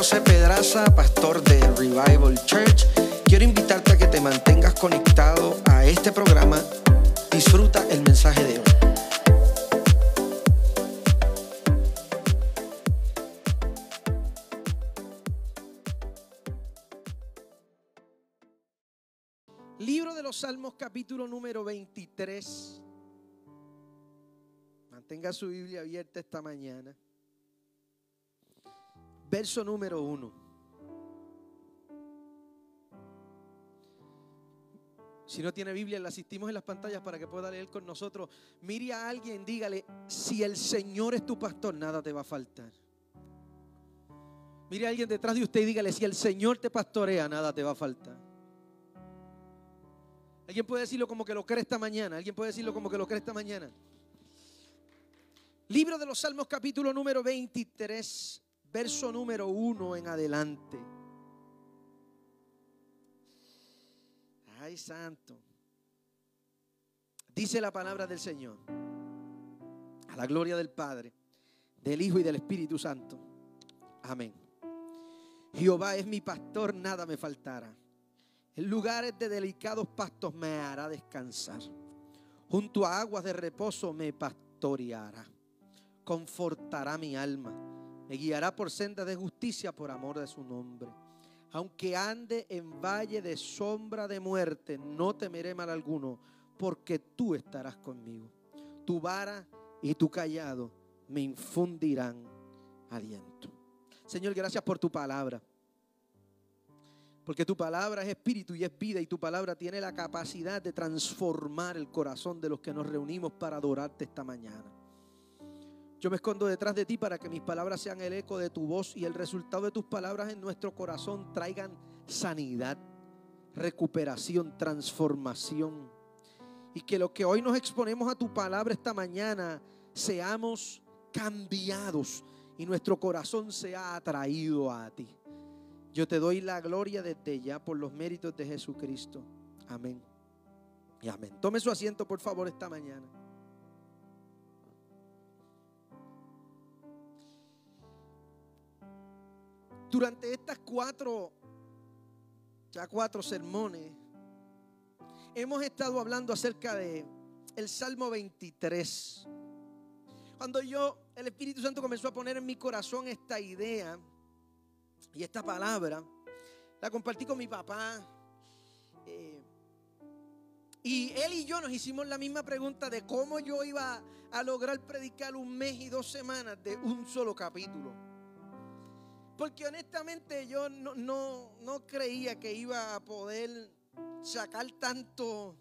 José Pedraza, pastor de Revival Church. Quiero invitarte a que te mantengas conectado a este programa. Disfruta el mensaje de hoy. Libro de los Salmos capítulo número 23. Mantenga su Biblia abierta esta mañana. Verso número 1. Si no tiene Biblia, la asistimos en las pantallas para que pueda leer con nosotros. Mire a alguien, dígale, si el Señor es tu pastor, nada te va a faltar. Mire a alguien detrás de usted y dígale, si el Señor te pastorea, nada te va a faltar. Alguien puede decirlo como que lo cree esta mañana. Alguien puede decirlo como que lo cree esta mañana. Libro de los Salmos capítulo número 23, verso número 1 en adelante. Ay, santo. Dice la palabra del Señor. A la gloria del Padre, del Hijo y del Espíritu Santo. Amén. Jehová es mi pastor, nada me faltará. En lugares de delicados pastos me hará descansar. Junto a aguas de reposo me pastoreará. Confortará mi alma. Me guiará por sendas de justicia por amor de su nombre. Aunque ande en valle de sombra de muerte, no temeré mal alguno, porque tú estarás conmigo. Tu vara y tu callado me infundirán aliento. Señor, gracias por tu palabra. Porque tu palabra es espíritu y es vida y tu palabra tiene la capacidad de transformar el corazón de los que nos reunimos para adorarte esta mañana. Yo me escondo detrás de ti para que mis palabras sean el eco de tu voz y el resultado de tus palabras en nuestro corazón traigan sanidad, recuperación, transformación. Y que lo que hoy nos exponemos a tu palabra esta mañana seamos cambiados y nuestro corazón sea atraído a ti. Yo te doy la gloria desde ya por los méritos de Jesucristo. Amén. Y amén. Tome su asiento, por favor, esta mañana. Durante estas cuatro, ya cuatro sermones, hemos estado hablando acerca de el Salmo 23. Cuando yo, el Espíritu Santo comenzó a poner en mi corazón esta idea, y esta palabra la compartí con mi papá. Eh, y él y yo nos hicimos la misma pregunta de cómo yo iba a lograr predicar un mes y dos semanas de un solo capítulo. Porque honestamente yo no, no, creía que iba a poder sacar tanto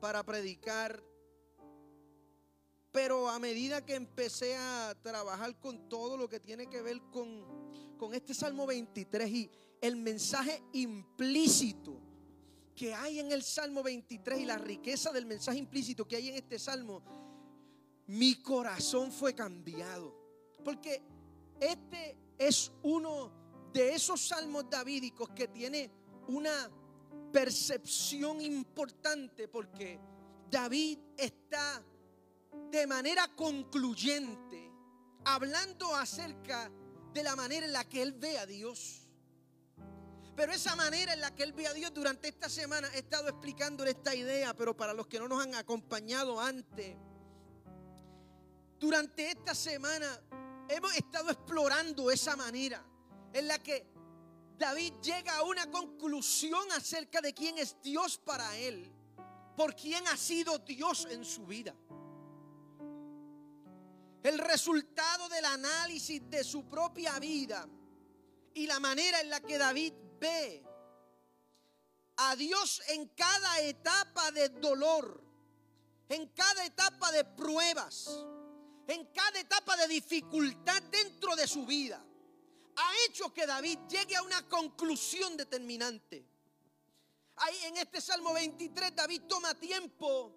para predicar. Pero a medida que empecé a trabajar con todo lo que tiene que ver con con este Salmo 23 y el mensaje implícito que hay en el Salmo 23 y la riqueza del mensaje implícito que hay en este Salmo, mi corazón fue cambiado. Porque este es uno de esos salmos davídicos que tiene una percepción importante porque David está de manera concluyente hablando acerca de la manera en la que él ve a Dios. Pero esa manera en la que él ve a Dios durante esta semana he estado explicando esta idea, pero para los que no nos han acompañado antes, durante esta semana hemos estado explorando esa manera en la que David llega a una conclusión acerca de quién es Dios para él, por quién ha sido Dios en su vida. El resultado del análisis de su propia vida y la manera en la que David ve a Dios en cada etapa de dolor, en cada etapa de pruebas, en cada etapa de dificultad dentro de su vida, ha hecho que David llegue a una conclusión determinante. Ahí en este Salmo 23 David toma tiempo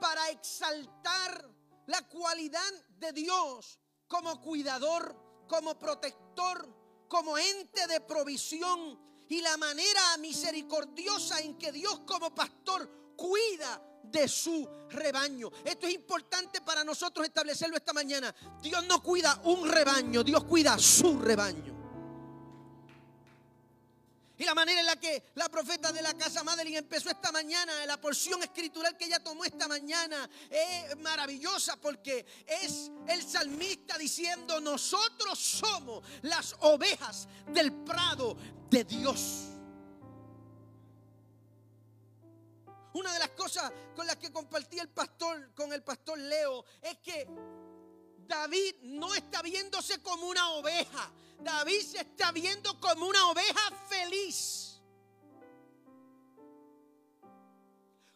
para exaltar la cualidad de Dios como cuidador, como protector, como ente de provisión y la manera misericordiosa en que Dios como pastor cuida de su rebaño. Esto es importante para nosotros establecerlo esta mañana. Dios no cuida un rebaño, Dios cuida su rebaño. Y la manera en la que la profeta de la casa Madeline empezó esta mañana, la porción escritural que ella tomó esta mañana, es maravillosa porque es el salmista diciendo, nosotros somos las ovejas del prado de Dios. Una de las cosas con las que compartí el pastor con el pastor Leo es que David no está viéndose como una oveja. David se está viendo como una oveja feliz.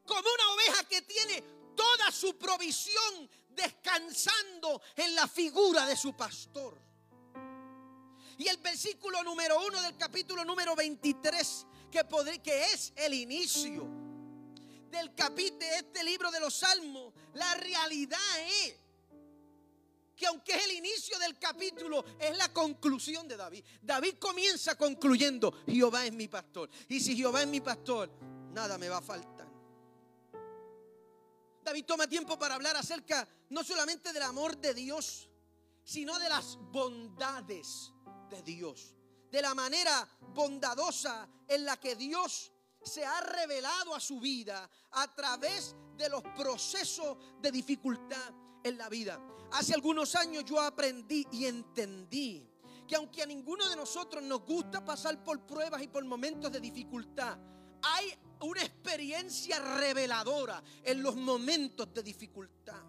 Como una oveja que tiene toda su provisión descansando en la figura de su pastor. Y el versículo número uno del capítulo número 23, que, que es el inicio del capítulo de este libro de los Salmos, la realidad es que aunque es el inicio del capítulo, es la conclusión de David. David comienza concluyendo, Jehová es mi pastor. Y si Jehová es mi pastor, nada me va a faltar. David toma tiempo para hablar acerca no solamente del amor de Dios, sino de las bondades de Dios. De la manera bondadosa en la que Dios se ha revelado a su vida a través de los procesos de dificultad en la vida. Hace algunos años yo aprendí y entendí que aunque a ninguno de nosotros nos gusta pasar por pruebas y por momentos de dificultad, hay una experiencia reveladora en los momentos de dificultad.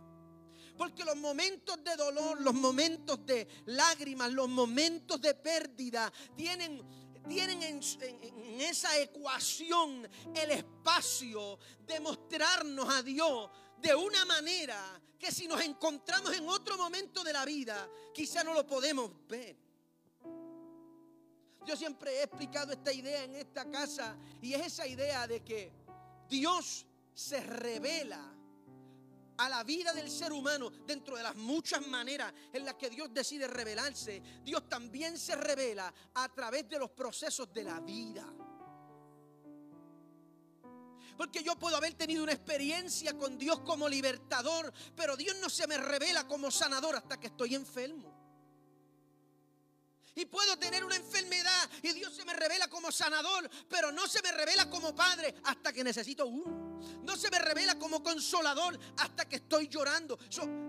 Porque los momentos de dolor, los momentos de lágrimas, los momentos de pérdida tienen tienen en, esa ecuación el espacio de mostrarnos a Dios de una manera que si nos encontramos en otro momento de la vida, quizá no lo podemos ver. Yo siempre he explicado esta idea en esta casa y es esa idea de que Dios se revela a la vida del ser humano dentro de las muchas maneras en las que Dios decide revelarse. Dios también se revela a través de los procesos de la vida. Porque yo puedo haber tenido una experiencia con Dios como libertador, pero Dios no se me revela como sanador hasta que estoy enfermo. Y puedo tener una enfermedad y Dios se me revela como sanador, pero no se me revela como padre hasta que necesito uno. No se me revela como consolador hasta que estoy llorando.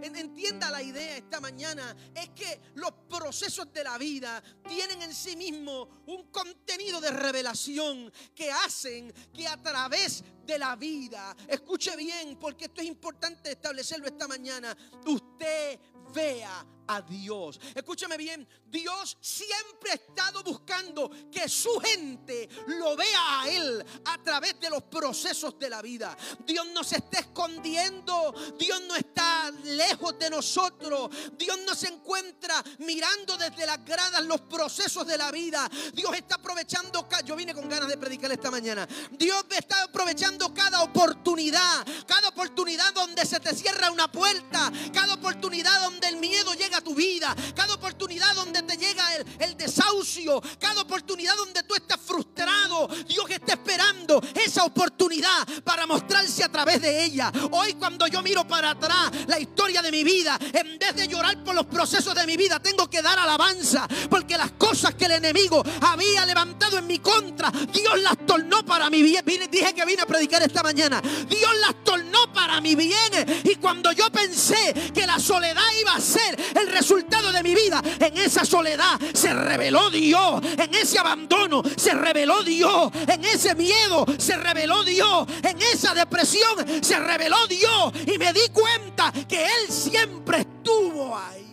entienda la idea esta mañana. Es que los procesos de la vida tienen en sí mismo un contenido de revelación que hacen que a través de la vida, escuche bien, porque esto es importante establecerlo esta mañana, usted vea a Dios. Escúchame bien, Dios siempre ha estado buscando que su gente lo vea a Él a través de los procesos de la vida. Dios no se está escondiendo, Dios no está lejos de nosotros, Dios no se encuentra mirando desde las gradas los procesos de la vida. Dios está aprovechando, yo vine con ganas de predicar esta mañana, Dios está aprovechando cada oportunidad, cada oportunidad donde se te cierra una puerta, cada oportunidad donde el miedo llega tu vida, cada oportunidad donde te llega el, el desahucio, cada oportunidad donde tú estás frustrado, Dios está esperando esa oportunidad para mostrarse a través de ella. Hoy cuando yo miro para atrás la historia de mi vida, en vez de llorar por los procesos de mi vida, tengo que dar alabanza, porque las cosas que el enemigo había levantado en mi contra, Dios las tornó para mi bien. dije que vine a predicar esta mañana. Dios las tornó para mi bien. Y cuando yo pensé que la soledad iba a ser el resultado de mi vida. En esa soledad se reveló Dios. En ese abandono se reveló Dios. En ese miedo se reveló Dios. En esa depresión se reveló Dios. Y me di cuenta que Él siempre estuvo ahí.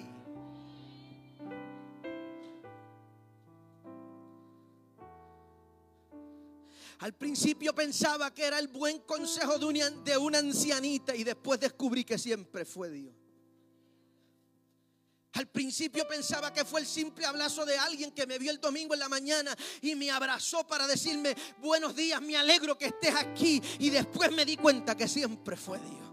Al principio pensaba que era el buen consejo de una, de una ancianita y después descubrí que siempre fue Dios. Al principio pensaba que fue el simple abrazo de alguien que me vio el domingo en la mañana y me abrazó para decirme, buenos días, me alegro que estés aquí. Y después me di cuenta que siempre fue Dios.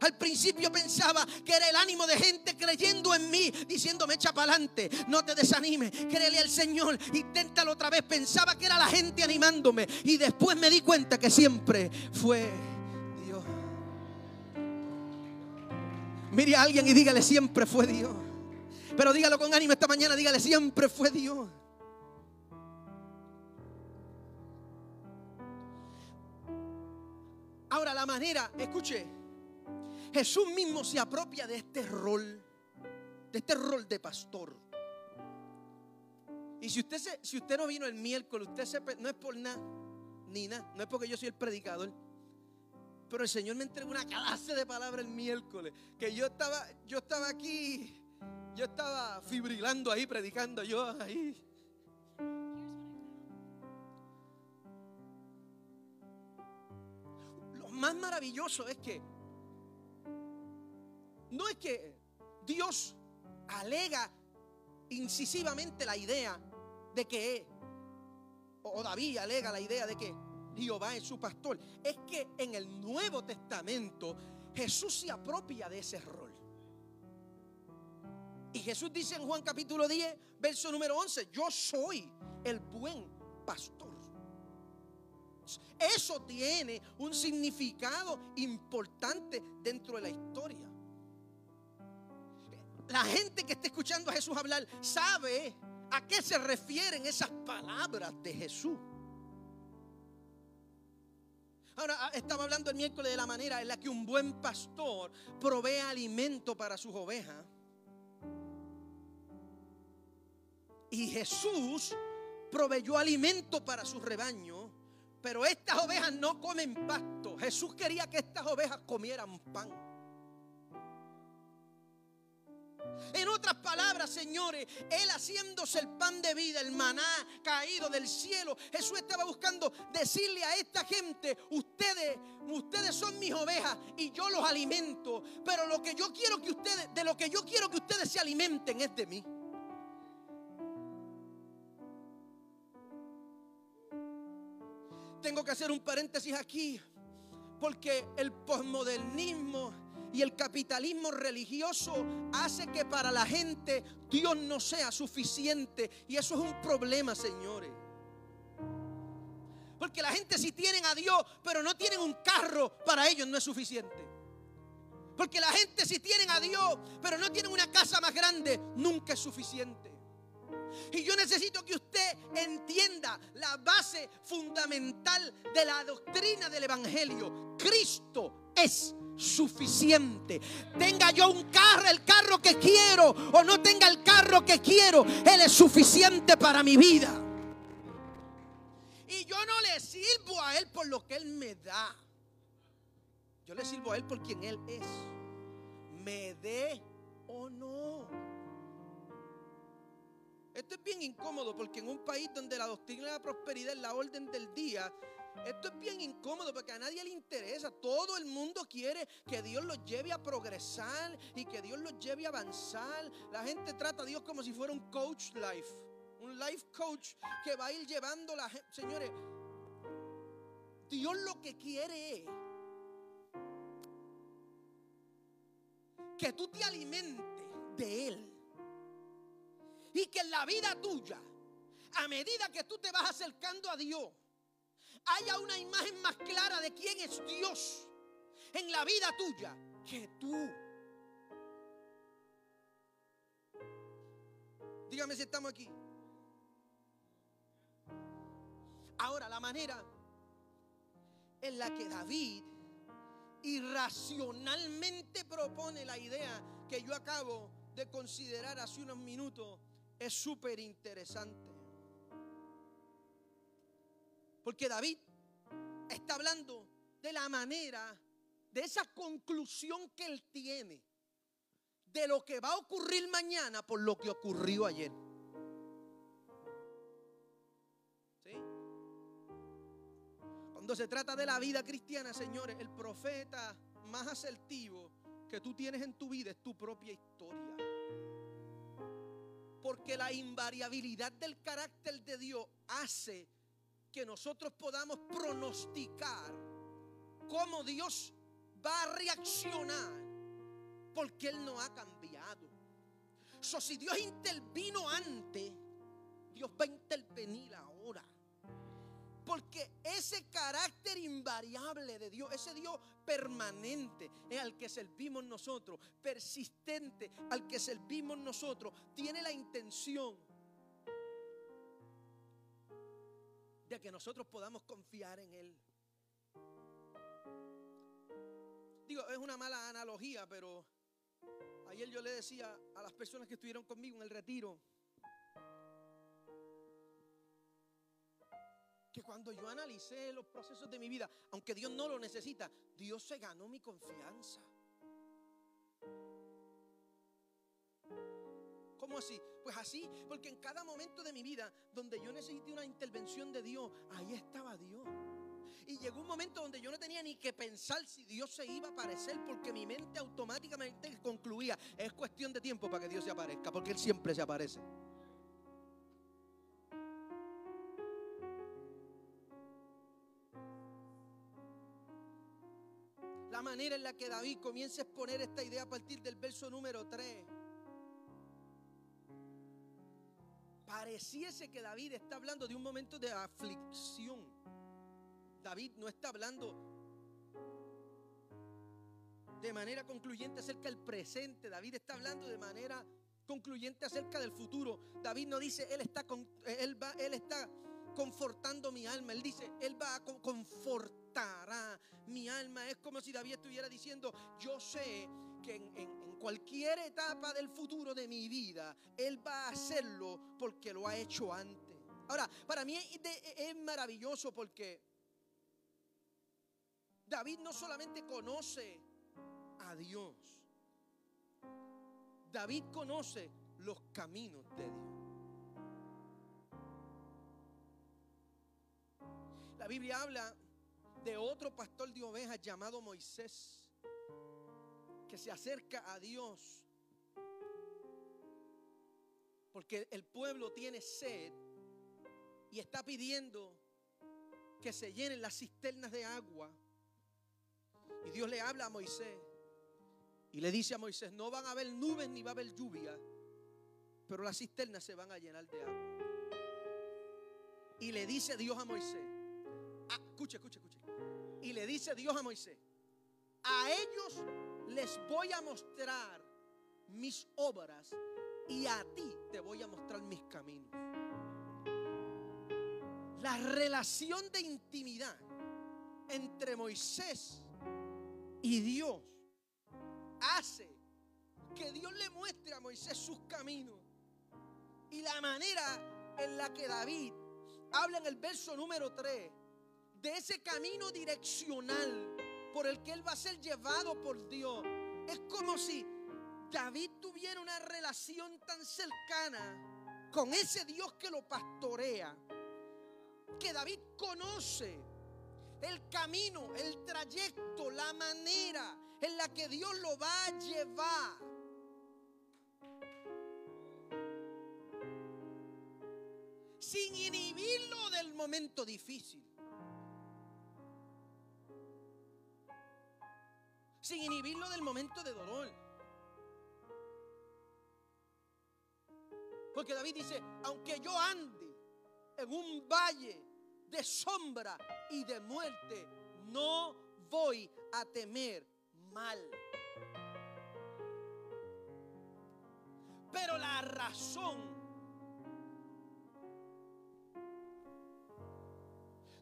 Al principio pensaba que era el ánimo de gente creyendo en mí, diciéndome echa para adelante, no te desanimes, créele al Señor, inténtalo otra vez. Pensaba que era la gente animándome y después me di cuenta que siempre fue Mire a alguien y dígale, siempre fue Dios. Pero dígalo con ánimo esta mañana, dígale, siempre fue Dios. Ahora la manera, escuche, Jesús mismo se apropia de este rol, de este rol de pastor. Y si usted, se, si usted no vino el miércoles, usted se, no es por nada, ni nada, no es porque yo soy el predicador. Pero el Señor me entregó una clase de palabras el miércoles, que yo estaba, yo estaba aquí, yo estaba fibrilando ahí, predicando yo ahí. Lo más maravilloso es que no es que Dios alega incisivamente la idea de que, o David alega la idea de que Jehová es su pastor. Es que en el Nuevo Testamento Jesús se apropia de ese rol. Y Jesús dice en Juan capítulo 10, verso número 11, yo soy el buen pastor. Eso tiene un significado importante dentro de la historia. La gente que está escuchando a Jesús hablar sabe a qué se refieren esas palabras de Jesús. Ahora ah, estaba hablando el miércoles de la manera en la que un buen pastor provee alimento para sus ovejas. Y Jesús proveyó alimento para su rebaño, pero estas ovejas no comen pasto. Jesús quería que estas ovejas comieran pan. En otras palabras, señores, Él haciéndose el pan de vida, el maná caído del cielo, Jesús estaba buscando decirle a esta gente, ustedes, ustedes son mis ovejas y yo los alimento, pero lo que yo quiero que ustedes, de lo que yo quiero que ustedes se alimenten es de mí. Tengo que hacer un paréntesis aquí, porque el posmodernismo y el capitalismo religioso hace que para la gente Dios no sea suficiente. Y eso es un problema, señores. Porque la gente si tienen a Dios, pero no tienen un carro, para ellos no es suficiente. Porque la gente si tienen a Dios, pero no tienen una casa más grande, nunca es suficiente. Y yo necesito que usted entienda la base fundamental de la doctrina del Evangelio. Cristo es suficiente. Tenga yo un carro, el carro que quiero, o no tenga el carro que quiero, Él es suficiente para mi vida. Y yo no le sirvo a Él por lo que Él me da. Yo le sirvo a Él por quien Él es. Me dé o no. Esto es bien incómodo porque en un país donde la doctrina de la prosperidad es la orden del día, esto es bien incómodo porque a nadie le interesa. Todo el mundo quiere que Dios los lleve a progresar y que Dios los lleve a avanzar. La gente trata a Dios como si fuera un coach life. Un life coach que va a ir llevando la gente. Señores, Dios lo que quiere es que tú te alimentes de Él. Y que en la vida tuya, a medida que tú te vas acercando a Dios, haya una imagen más clara de quién es Dios en la vida tuya que tú. Dígame si estamos aquí. Ahora, la manera en la que David irracionalmente propone la idea que yo acabo de considerar hace unos minutos es súper interesante. Porque David está hablando de la manera, de esa conclusión que él tiene, de lo que va a ocurrir mañana por lo que ocurrió ayer. Cuando se trata de la vida cristiana, señores, el profeta más asertivo que tú tienes en tu vida es tu propia historia. Porque la invariabilidad del carácter de Dios hace que nosotros podamos pronosticar cómo Dios va a reaccionar porque Él no ha cambiado. So, si Dios intervino antes, Dios va a intervenir ahora. Porque ese carácter invariable de Dios, ese Dios permanente es al que servimos nosotros, persistente al que servimos nosotros, tiene la intención que nosotros podamos confiar en Él. digo, es una mala analogía, pero ayer yo le decía a las personas que estuvieron conmigo en el retiro que cuando yo analicé los procesos de mi vida, aunque Dios no lo necesita, Dios se ganó mi confianza. ¿Cómo así? Pues así, porque en cada momento de mi vida donde yo necesité una intervención de Dios, ahí estaba Dios. Y llegó un momento donde yo no tenía ni que pensar si Dios se iba a aparecer, porque mi mente automáticamente concluía, es cuestión de tiempo para que Dios se aparezca, porque Él siempre se aparece. La manera en la que David comienza a exponer esta idea a partir del verso número 3. Pareciese que David está hablando de un momento de aflicción. David no está hablando de manera concluyente acerca del presente. David está hablando de manera concluyente acerca del futuro. David no dice, él está, con, él va, él está confortando mi alma. Él dice, él va a confortará mi alma. Es como si David estuviera diciendo, yo sé que en, cualquier etapa del futuro de mi vida, Él va a hacerlo porque lo ha hecho antes. Ahora, para mí es, maravilloso porque David no solamente conoce a Dios, David conoce los caminos de Dios. La Biblia habla de otro pastor de ovejas llamado Moisés, que se acerca a Dios porque el pueblo tiene sed y está pidiendo que se llenen las cisternas de agua. Y Dios le habla a Moisés y le dice a Moisés, no van a haber nubes ni va a haber lluvia, pero las cisternas se van a llenar de agua. Y le dice Dios a Moisés, ah, escuche, escuche, escuche. Y le dice Dios a Moisés, a ellos les voy a mostrar mis obras y a ti te voy a mostrar mis caminos. La relación de intimidad entre Moisés y Dios hace que Dios le muestre a Moisés sus caminos. Y la manera en la que David habla en el verso número 3 de ese camino direccional por el que él va a ser llevado por Dios. Es como si David tuviera una relación tan cercana con ese Dios que lo pastorea, que David conoce el camino, el trayecto, la manera en la que Dios lo va a llevar. Sin inhibirlo del momento difícil. Sin inhibirlo del momento de dolor. Porque David dice, aunque yo ande en un valle de sombra y de muerte, no voy a temer mal. Pero la razón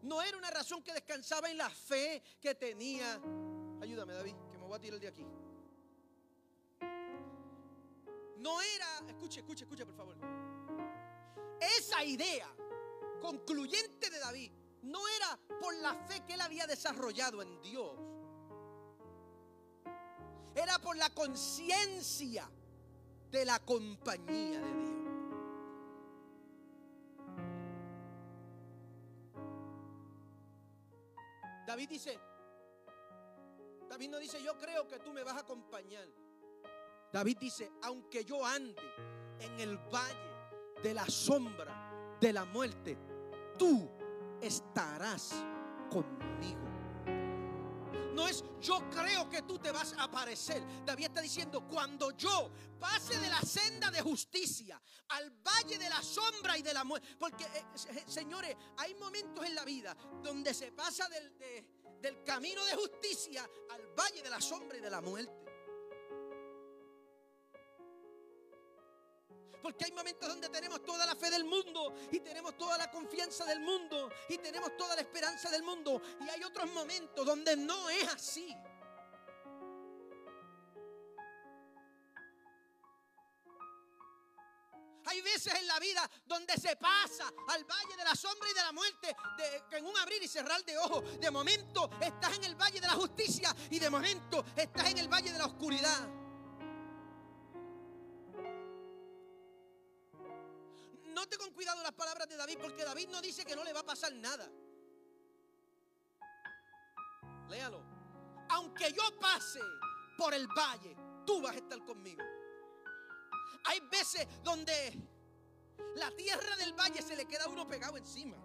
no era una razón que descansaba en la fe que tenía. Ayúdame, David, voy a tirar de aquí. No era, escuche, escuche, escuche, por favor. Esa idea concluyente de David no era por la fe que él había desarrollado en Dios. Era por la conciencia de la compañía de Dios. David dice, David no dice, yo creo que tú me vas a acompañar. David dice, aunque yo ande en el valle de la sombra de la muerte, tú estarás conmigo. No es yo creo que tú te vas a aparecer. David está diciendo, cuando yo pase de la senda de justicia al valle de la sombra y de la muerte. Porque, eh, eh, señores, hay momentos en la vida donde se pasa del, del camino de justicia al valle de la sombra y de la muerte. Porque hay momentos donde tenemos toda la fe del mundo y tenemos toda la confianza del mundo y tenemos toda la esperanza del mundo. Y hay otros momentos donde no es así. Hay veces en la vida donde se pasa al valle de la sombra y de la muerte, en un abrir y cerrar de ojos. De momento estás en el valle de la justicia y de momento estás en el valle de la oscuridad. Note con cuidado las palabras de David porque David no dice que no le va a pasar nada. Léalo. Aunque yo pase por el valle, tú vas a estar conmigo. Hay veces donde la tierra del valle se le queda uno pegado encima.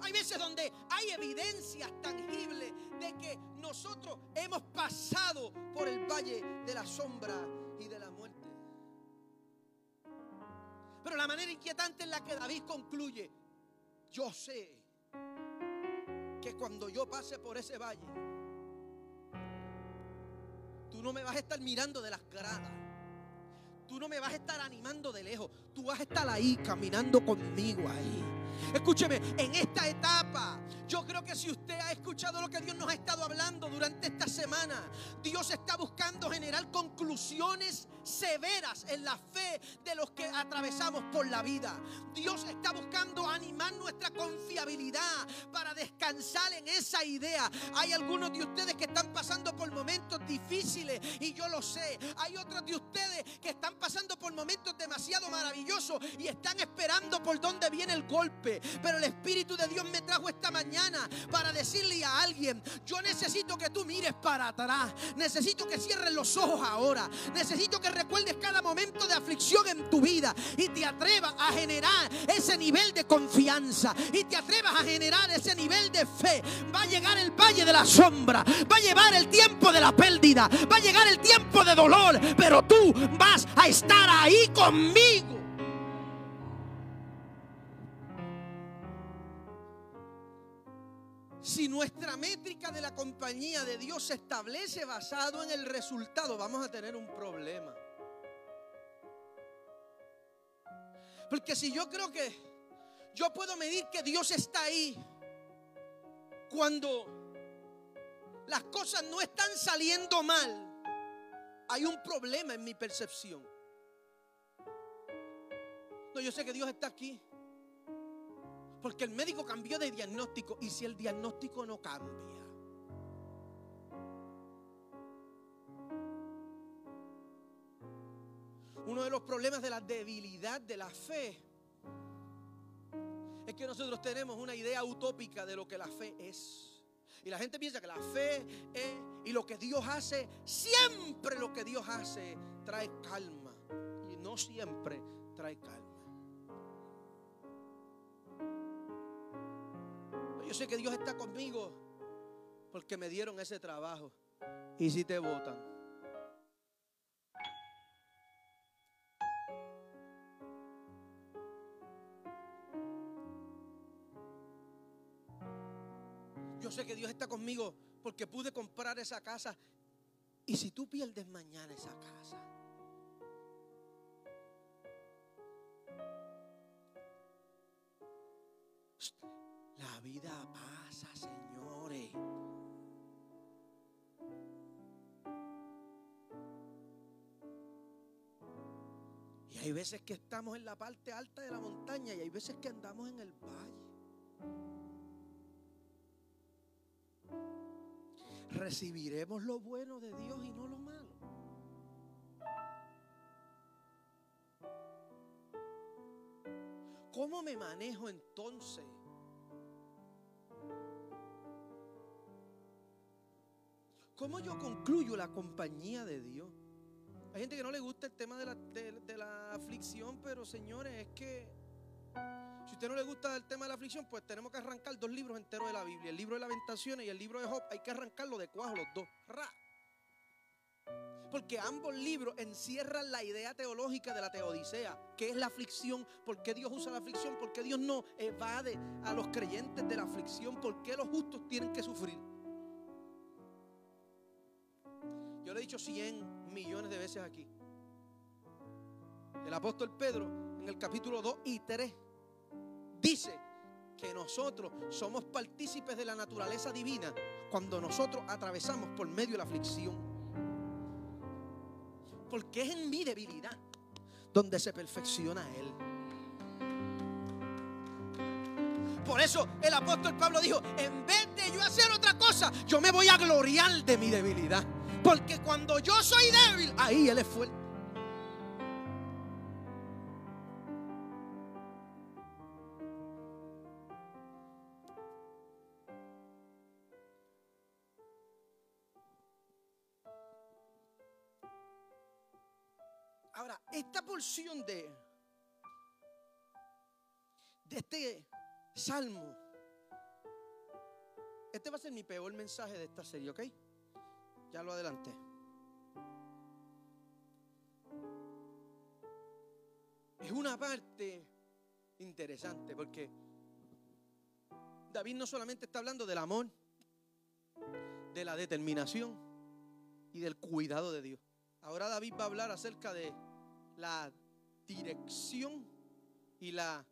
Hay veces donde hay evidencias tangibles de que nosotros hemos pasado por el valle de la sombra y de la muerte. Pero la manera inquietante en la que David concluye, yo sé que cuando yo pase por ese valle, tú no me vas a estar mirando de las gradas. Tú no me vas a estar animando de lejos. Tú vas a estar ahí caminando conmigo ahí. Escúcheme, en esta etapa, yo creo que si usted ha escuchado lo que Dios nos ha estado hablando durante esta semana, Dios está buscando generar conclusiones severas en la fe de los que atravesamos por la vida. Dios está buscando animar nuestra confiabilidad para descansar en esa idea. Hay algunos de ustedes que están pasando por momentos difíciles y yo lo sé. Hay otros de ustedes que están pasando por momentos demasiado maravillosos y están esperando por dónde viene el golpe. Pero el Espíritu de Dios me trajo esta mañana para decirle a alguien, yo necesito que tú mires para atrás. Necesito que cierres los ojos ahora. Necesito que recuerdes cada momento de aflicción en tu vida y te atrevas a generar ese nivel de confianza y te atrevas a generar ese nivel de fe. Va a llegar el valle de la sombra, va a llevar el tiempo de la pérdida, va a llegar el tiempo de dolor, pero tú vas a estar ahí conmigo. Si nuestra métrica de la compañía de Dios se establece basado en el resultado, vamos a tener un problema. Porque si yo creo que yo puedo medir que Dios está ahí cuando las cosas no están saliendo mal, hay un problema en mi percepción. No, yo sé que Dios está aquí. Porque el médico cambió de diagnóstico y si el diagnóstico no cambia. Uno de los problemas de la debilidad de la fe es que nosotros tenemos una idea utópica de lo que la fe es. Y la gente piensa que la fe es, y lo que Dios hace, siempre lo que Dios hace trae calma. Y no siempre trae calma. Yo sé que Dios está conmigo porque me dieron ese trabajo. ¿Y si te votan? Yo sé que Dios está conmigo porque pude comprar esa casa. ¿Y si tú pierdes mañana esa casa? Vida pasa, señores. Y hay veces que estamos en la parte alta de la montaña y hay veces que andamos en el valle. Recibiremos lo bueno de Dios y no lo malo. ¿Cómo me manejo entonces? ¿Cómo yo concluyo la compañía de Dios? Hay gente que no le gusta el tema de la, aflicción, pero señores, es que si usted no le gusta el tema de la aflicción, pues tenemos que arrancar dos libros enteros de la Biblia. El libro de lamentaciones y el libro de Job. Hay que arrancarlo de cuajo los dos. Ra. Porque ambos libros encierran la idea teológica de la teodicea, que es la aflicción, por qué Dios usa la aflicción, por qué Dios no evade a los creyentes de la aflicción, por qué los justos tienen que sufrir. Yo lo he dicho 100 millones de veces aquí. El apóstol Pedro en el capítulo 2 y 3 dice que nosotros somos partícipes de la naturaleza divina cuando nosotros atravesamos por medio de la aflicción. Porque es en mi debilidad donde se perfecciona Él. Por eso el apóstol Pablo dijo, en vez de yo hacer otra cosa, yo me voy a gloriar de mi debilidad. Porque cuando yo soy débil, ahí Él es fuerte. Ahora, esta porción de, este salmo, este va a ser mi peor mensaje de esta serie, ¿ok? Ya lo adelanté. Es una parte interesante porque David no solamente está hablando del amor, de la determinación y del cuidado de Dios. Ahora David va a hablar acerca de la dirección y la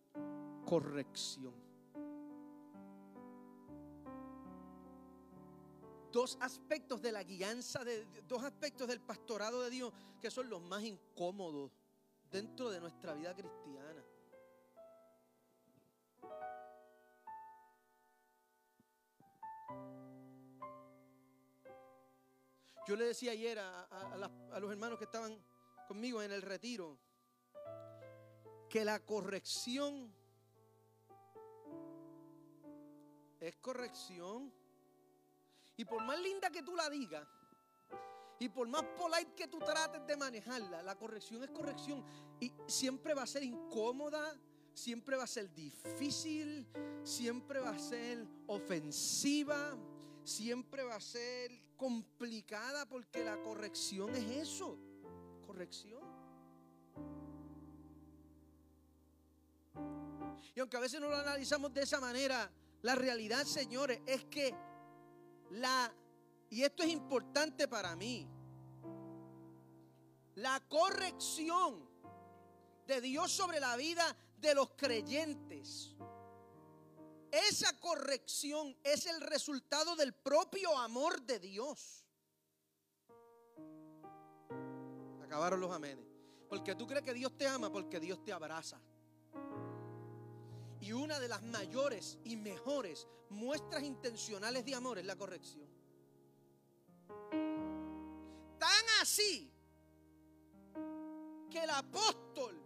corrección. Dos aspectos de la guianza, de, dos aspectos del pastorado de Dios que son los más incómodos dentro de nuestra vida cristiana. Yo le decía ayer a, los hermanos que estaban conmigo en el retiro que la corrección es corrección. Y por más linda que tú la digas, y por más polite que tú trates de manejarla, la corrección es corrección. Y siempre va a ser incómoda, siempre va a ser difícil, siempre va a ser ofensiva, siempre va a ser complicada porque la corrección es eso, corrección. Y aunque a veces no lo analizamos de esa manera, la realidad, señores, es que la, y esto es importante para mí, la corrección de Dios sobre la vida de los creyentes esa corrección es el resultado del propio amor de Dios. Acabaron los amenes. Porque tú crees que Dios te ama porque Dios te abraza. Y una de las mayores y mejores muestras intencionales de amor es la corrección. Tan así que el apóstol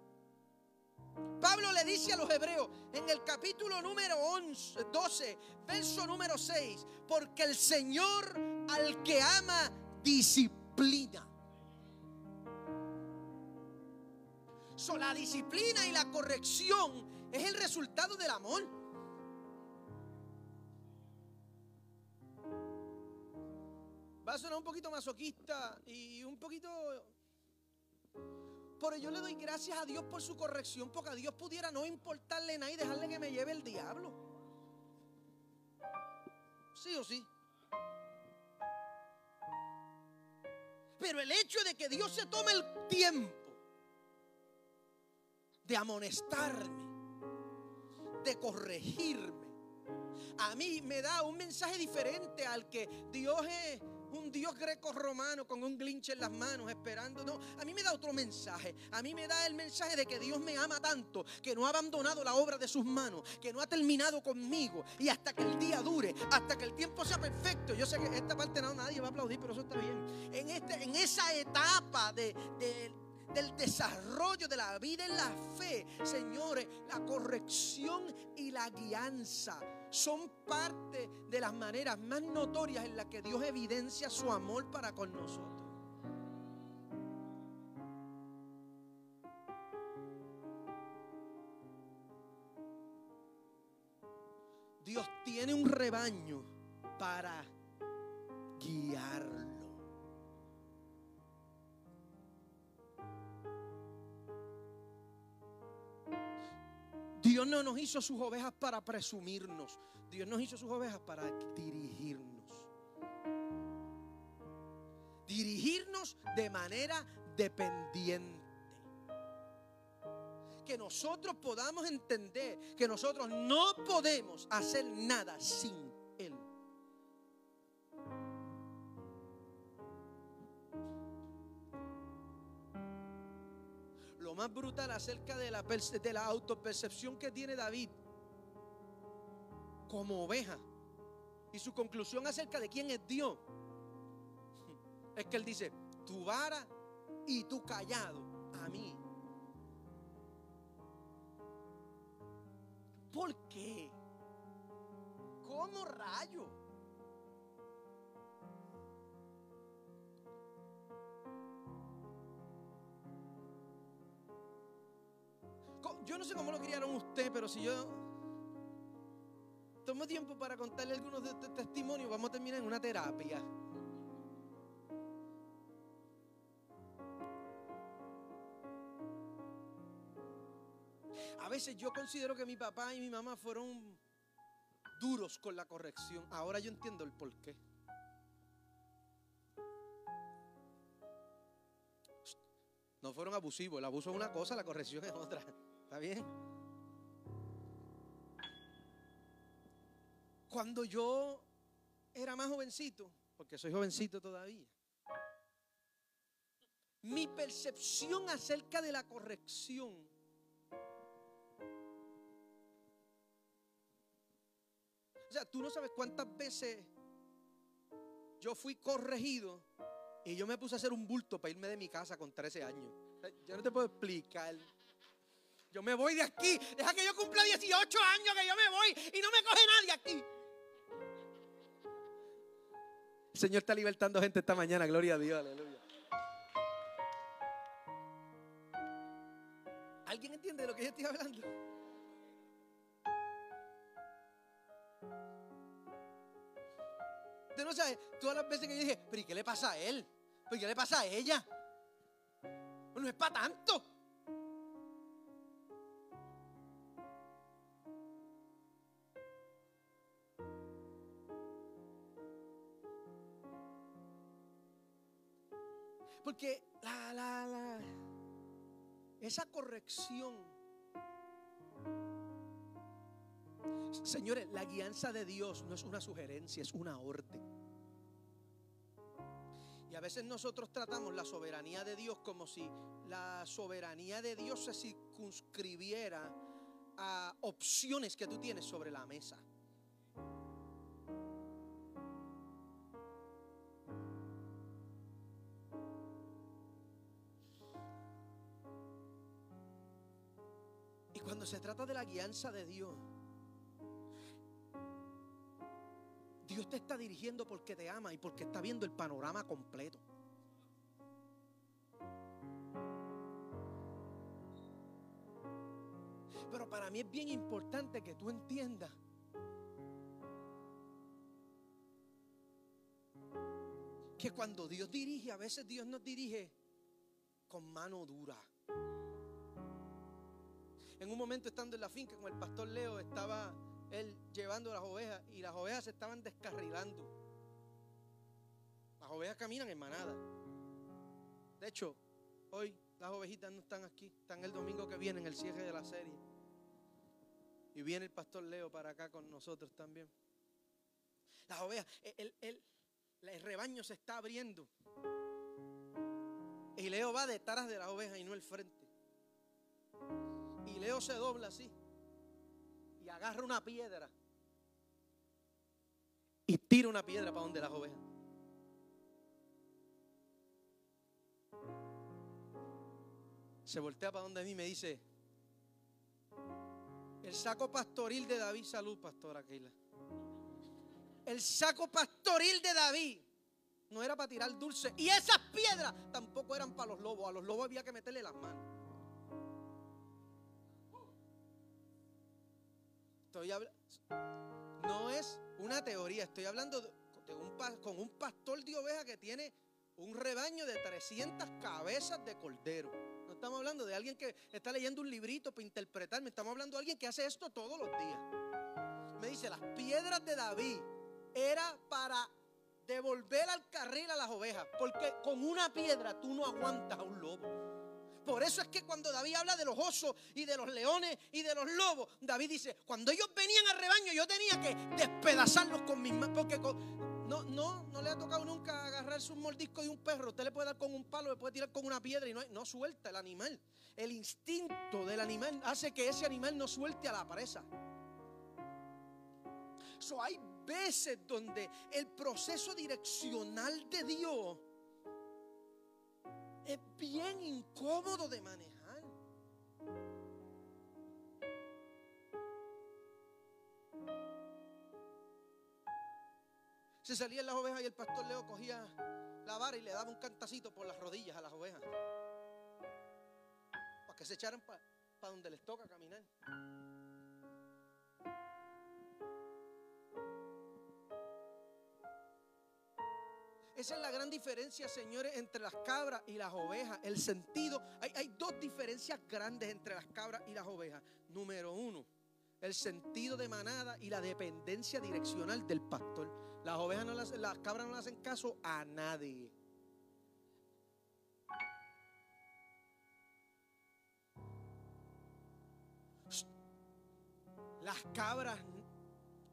Pablo le dice a los hebreos en el capítulo número 11, 12, verso número 6, porque el Señor al que ama disciplina. So, la disciplina y la corrección es el resultado del amor. Va a sonar un poquito masoquista y un poquito pero yo le doy gracias a Dios por su corrección, porque a Dios pudiera no importarle nada y dejarle que me lleve el diablo. Sí o sí. Pero el hecho de que Dios se tome el tiempo de amonestarme, de corregirme, a mí me da un mensaje diferente al que Dios es un Dios greco-romano con un glinche en las manos esperando. No, a mí me da otro mensaje. A mí me da el mensaje de que Dios me ama tanto, que no ha abandonado la obra de sus manos, que no ha terminado conmigo. Y hasta que el día dure, hasta que el tiempo sea perfecto. Yo sé que esta parte no, nadie va a aplaudir, pero eso está bien. En, este, en esa etapa de, del desarrollo de la vida en la fe, señores, la corrección y la guianza son parte de las maneras más notorias en las que Dios evidencia su amor para con nosotros. Dios tiene un rebaño para guiarlo. No nos hizo sus ovejas para presumirnos. Dios nos hizo sus ovejas para dirigirnos. Dirigirnos de manera dependiente. Que nosotros podamos entender que nosotros no podemos hacer nada sin más brutal acerca de la, de la autopercepción que tiene David como oveja y su conclusión acerca de quién es Dios es que él dice, tu vara y tu callado a mí. ¿Por qué? ¿Cómo rayo? Yo no sé cómo lo criaron usted, pero si yo tomo tiempo para contarle algunos de estos testimonios, vamos a terminar en una terapia. A veces yo considero que mi papá y mi mamá fueron duros con la corrección. Ahora yo entiendo el porqué. No fueron abusivos. El abuso es una cosa, la corrección es otra. ¿Está bien? Cuando yo era más jovencito, porque soy jovencito todavía, mi percepción acerca de la corrección O sea, tú no sabes cuántas veces yo fui corregido y yo me puse a hacer un bulto para irme de mi casa con 13 años. Yo no te puedo explicar. Yo me voy de aquí. Deja que yo cumpla 18 años que yo me voy y no me coge nadie aquí. El Señor está libertando gente esta mañana. Gloria a Dios. Aleluya. ¿Alguien entiende de lo que yo estoy hablando? Usted no sabe todas las veces que yo dije, pero ¿y qué le pasa a él? ¿Pero qué le pasa a ella? No es para tanto. Porque la, la, la, esa corrección, señores, la guianza de Dios no es una sugerencia, es una orden. Y a veces nosotros tratamos la soberanía de Dios como si la soberanía de Dios se circunscribiera a opciones que tú tienes sobre la mesa. Se trata de la guianza de Dios, Dios te está dirigiendo porque te ama y porque está viendo el panorama completo. Pero para mí es bien importante que tú entiendas que cuando Dios dirige, a veces Dios nos dirige con mano dura. En un momento estando en la finca con el pastor Leo estaba él llevando las ovejas y las ovejas se estaban descarrilando. Las ovejas caminan en manada. De hecho, hoy las ovejitas no están aquí, están el domingo que viene en el cierre de la serie. Y viene el pastor Leo para acá con nosotros también. Las ovejas, el, el, el rebaño se está abriendo. Y Leo va detrás de las ovejas y no el frente. Y Leo se dobla así y agarra una piedra y tira una piedra para donde las ovejas. Se voltea para donde mí y me dice, el saco pastoril de David, salud, pastora Keila. El saco pastoril de David no era para tirar dulce. Y esas piedras tampoco eran para los lobos. A los lobos había que meterle las manos. No es una teoría, estoy hablando de un, con un pastor de oveja que tiene un rebaño de 300 cabezas de cordero. No estamos hablando de alguien que está leyendo un librito para interpretarme, estamos hablando de alguien que hace esto todos los días. Me dice, las piedras de David era para devolver al carril a las ovejas, porque con una piedra tú no aguantas a un lobo. Por eso es que cuando David habla de los osos y de los leones y de los lobos, David dice, cuando ellos venían al rebaño yo tenía que despedazarlos con mis manos, porque No, no, no le ha tocado nunca agarrarse un mordisco de un perro. Usted le puede dar con un palo, le puede tirar con una piedra y no, suelta el animal. El instinto del animal hace que ese animal no suelte a la presa. So, hay veces donde el proceso direccional de Dios es bien incómodo de manejar. Se salían las ovejas y el pastor Leo cogía la vara y le daba un cantacito por las rodillas a las ovejas. Para que se echaran para donde les toca caminar. Esa es la gran diferencia, señores, entre las cabras y las ovejas. El sentido, hay, dos diferencias grandes entre las cabras y las ovejas. Número uno, el sentido de manada y la dependencia direccional del pastor. Las ovejas no las, las cabras no le hacen caso a nadie. Las cabras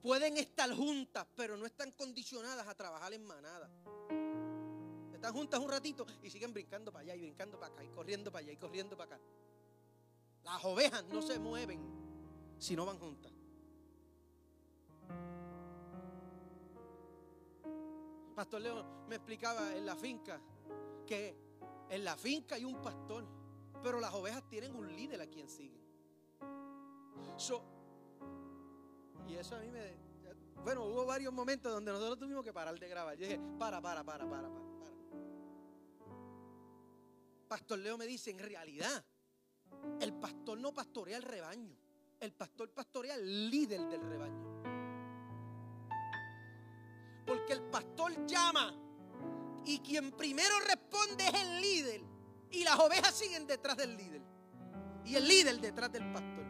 pueden estar juntas, pero no están condicionadas a trabajar en manada. Están juntas un ratito y siguen brincando para allá y brincando para acá y corriendo para allá y corriendo para acá. Las ovejas no se mueven si no van juntas. Pastor Leo me explicaba en la finca que en la finca hay un pastor, pero las ovejas tienen un líder a quien siguen. y eso a mí me... Bueno, hubo varios momentos donde nosotros tuvimos que parar de grabar. Yo dije, para, para, para, para, para. Pastor Leo me dice, en realidad, el pastor no pastorea el rebaño. El pastor pastorea el líder del rebaño. Porque el pastor llama y quien primero responde es el líder. Y las ovejas siguen detrás del líder. Y el líder detrás del pastor.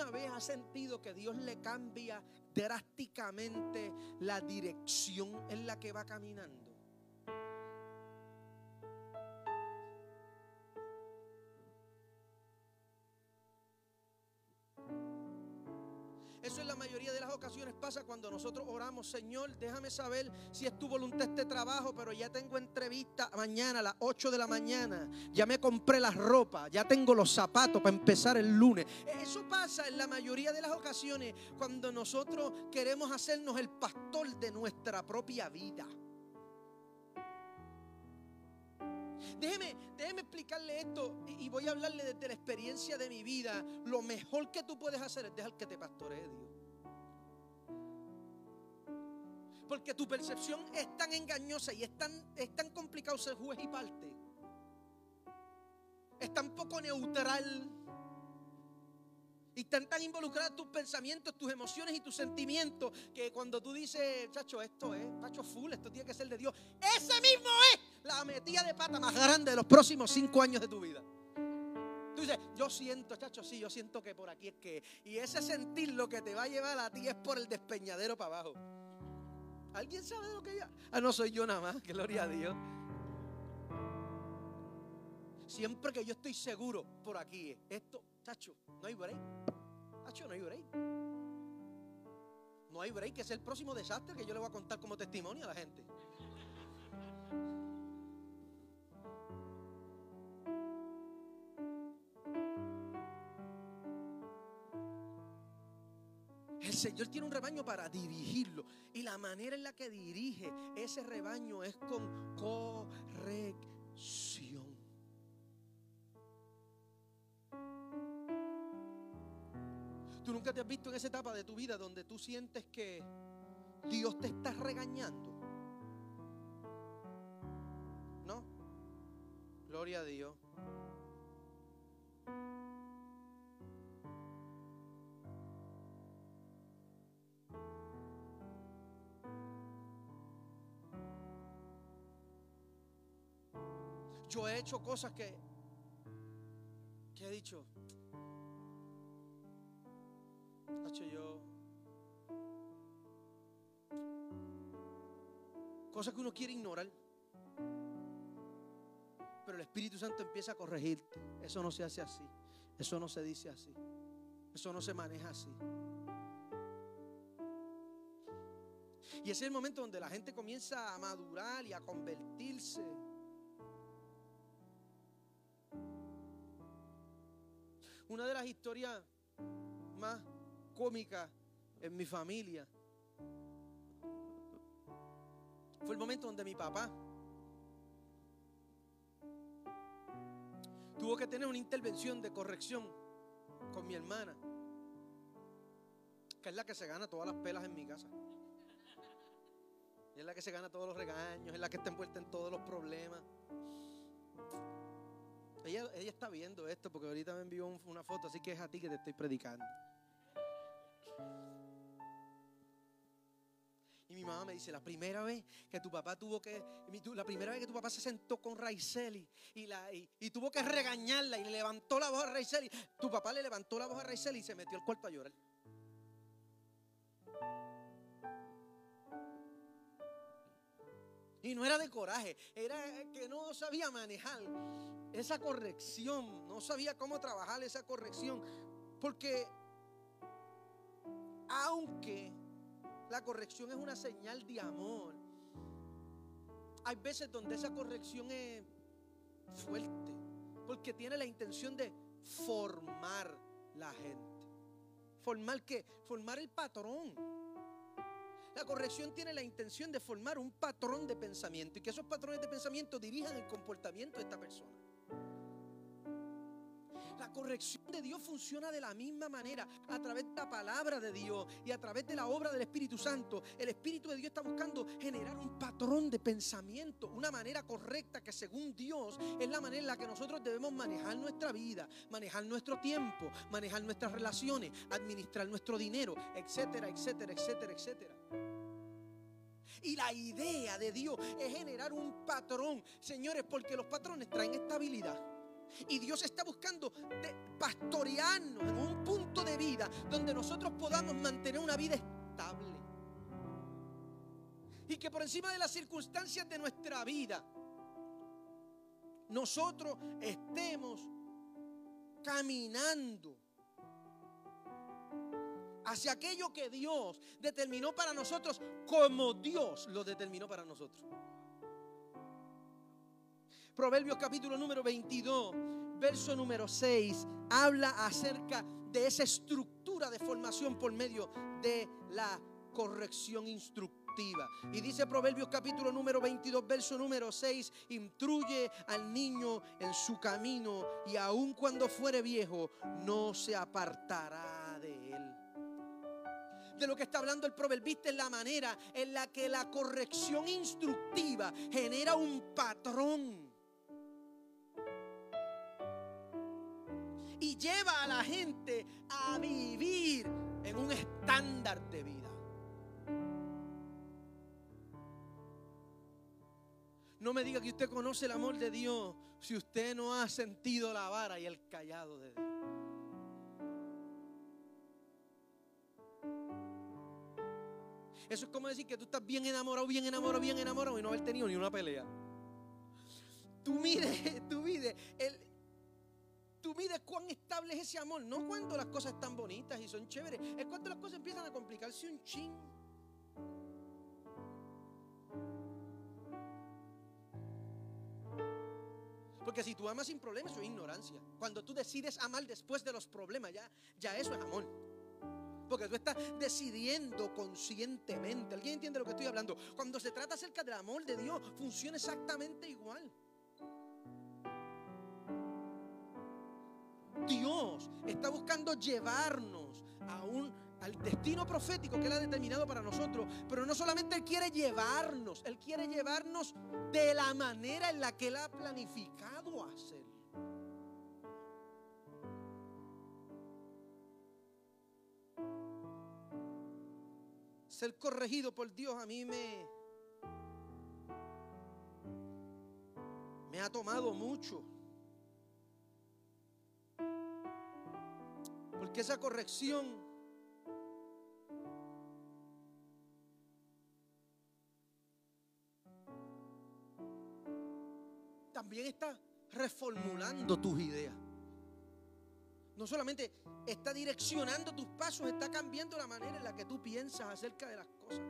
Alguna vez ha sentido que Dios le cambia drásticamente la dirección en la que va caminando? Pasa cuando nosotros oramos, Señor, déjame saber si es tu voluntad este trabajo, pero ya tengo entrevista mañana a las 8 de la mañana, ya me compré las ropas, ya tengo los zapatos para empezar el lunes. Eso pasa en la mayoría de las ocasiones cuando nosotros queremos hacernos el pastor de nuestra propia vida. Déjeme, déjeme explicarle esto y, voy a hablarle desde la experiencia de mi vida. Lo mejor que tú puedes hacer es dejar que te pastoree Dios. Porque tu percepción es tan engañosa y es tan, es tan complicado ser juez y parte. Es tan poco neutral. Y están tan involucradas tus pensamientos, tus emociones y tus sentimientos que cuando tú dices, chacho, esto es, chacho, full, esto tiene que ser de Dios. Ese mismo es la metida de pata más grande de los próximos cinco años de tu vida. Tú dices, yo siento, chacho, sí, yo siento que por aquí es que. Y ese sentir lo que te va a llevar a ti es por el despeñadero para abajo. ¿Alguien sabe de lo que ya? Ah, no soy yo nada más, gloria a Dios. Siempre que yo estoy seguro por aquí, esto, chacho, no hay break. Chacho, no hay break. No hay break, que es el próximo desastre que yo le voy a contar como testimonio a la gente. Señor tiene un rebaño para dirigirlo. Y la manera en la que dirige ese rebaño es con corrección. ¿Tú nunca te has visto en esa etapa de tu vida donde tú sientes que Dios te está regañando? ¿No? Gloria a Dios. Yo he hecho cosas que, que he dicho, yo. Cosas que uno quiere ignorar. Pero el Espíritu Santo empieza a corregirte. Eso no se hace así. Eso no se dice así. Eso no se maneja así. Y ese es el momento donde la gente comienza a madurar y a convertirse. Una de las historias más cómicas en mi familia fue el momento donde mi papá tuvo que tener una intervención de corrección con mi hermana, que es la que se gana todas las pelas en mi casa. Y es la que se gana todos los regaños, es la que está envuelta en todos los problemas. Ella, ella está viendo esto porque ahorita me envió una foto, así que es a ti que te estoy predicando. Y mi mamá me dice, la primera vez que tu papá tuvo que, la primera vez que tu papá se sentó con Raiseli y, la, y, tuvo que regañarla y le levantó la voz a Raiseli, tu papá le levantó la voz a Raiseli y se metió al cuarto a llorar. Y no era de coraje, era que no sabía manejar esa corrección, no sabía cómo trabajar esa corrección. Porque aunque la corrección es una señal de amor. Hay veces donde esa corrección es fuerte, porque tiene la intención de formar la gente. ¿Formar qué? Formar el patrón. La corrección tiene la intención de formar un patrón de pensamiento y que esos patrones de pensamiento dirijan el comportamiento de esta persona. La corrección de Dios funciona de la misma manera, a través de la palabra de Dios y a través de la obra del Espíritu Santo. El Espíritu de Dios está buscando generar un patrón de pensamiento, una manera correcta que según Dios es la manera en la que nosotros debemos manejar nuestra vida, manejar nuestro tiempo, manejar nuestras relaciones, administrar nuestro dinero, etcétera, etcétera, etcétera, etcétera. Y la idea de Dios es generar un patrón, señores, porque los patrones traen estabilidad. Y Dios está buscando pastorearnos en un punto de vida donde nosotros podamos mantener una vida estable. Y que por encima de las circunstancias de nuestra vida, nosotros estemos caminando hacia aquello que Dios determinó para nosotros como Dios lo determinó para nosotros. Proverbios capítulo número 22, verso número 6, habla acerca de esa estructura de formación por medio de la corrección instructiva. Y dice Proverbios capítulo número 22, verso número 6, instruye al niño en su camino y aun cuando fuere viejo no se apartará de él. De lo que está hablando el proverbista es la manera en la que la corrección instructiva genera un patrón y lleva a la gente a vivir en un estándar de vida. No me diga que usted conoce el amor de Dios si usted no ha sentido la vara y el callado de Dios. Eso es como decir que tú estás bien enamorado, bien enamorado, bien enamorado y no haber tenido ni una pelea. Tú mire, tú mire, el, Tú mides cuán estable es ese amor, no cuando las cosas están bonitas y son chéveres, es cuando las cosas empiezan a complicarse un ching. Porque si tú amas sin problemas, eso es ignorancia. Cuando tú decides amar después de los problemas, ya, ya eso es amor. Porque tú estás decidiendo conscientemente. ¿Alguien entiende lo que estoy hablando? Cuando se trata acerca del amor de Dios, funciona exactamente igual. Dios está buscando llevarnos a un, al destino profético que Él ha determinado para nosotros. Pero no solamente Él quiere llevarnos, Él quiere llevarnos de la manera en la que Él ha planificado hacer. Ser corregido por Dios a mí me ha tomado mucho. Porque esa corrección también está reformulando tus ideas. No solamente está direccionando tus pasos, está cambiando la manera en la que tú piensas acerca de las cosas.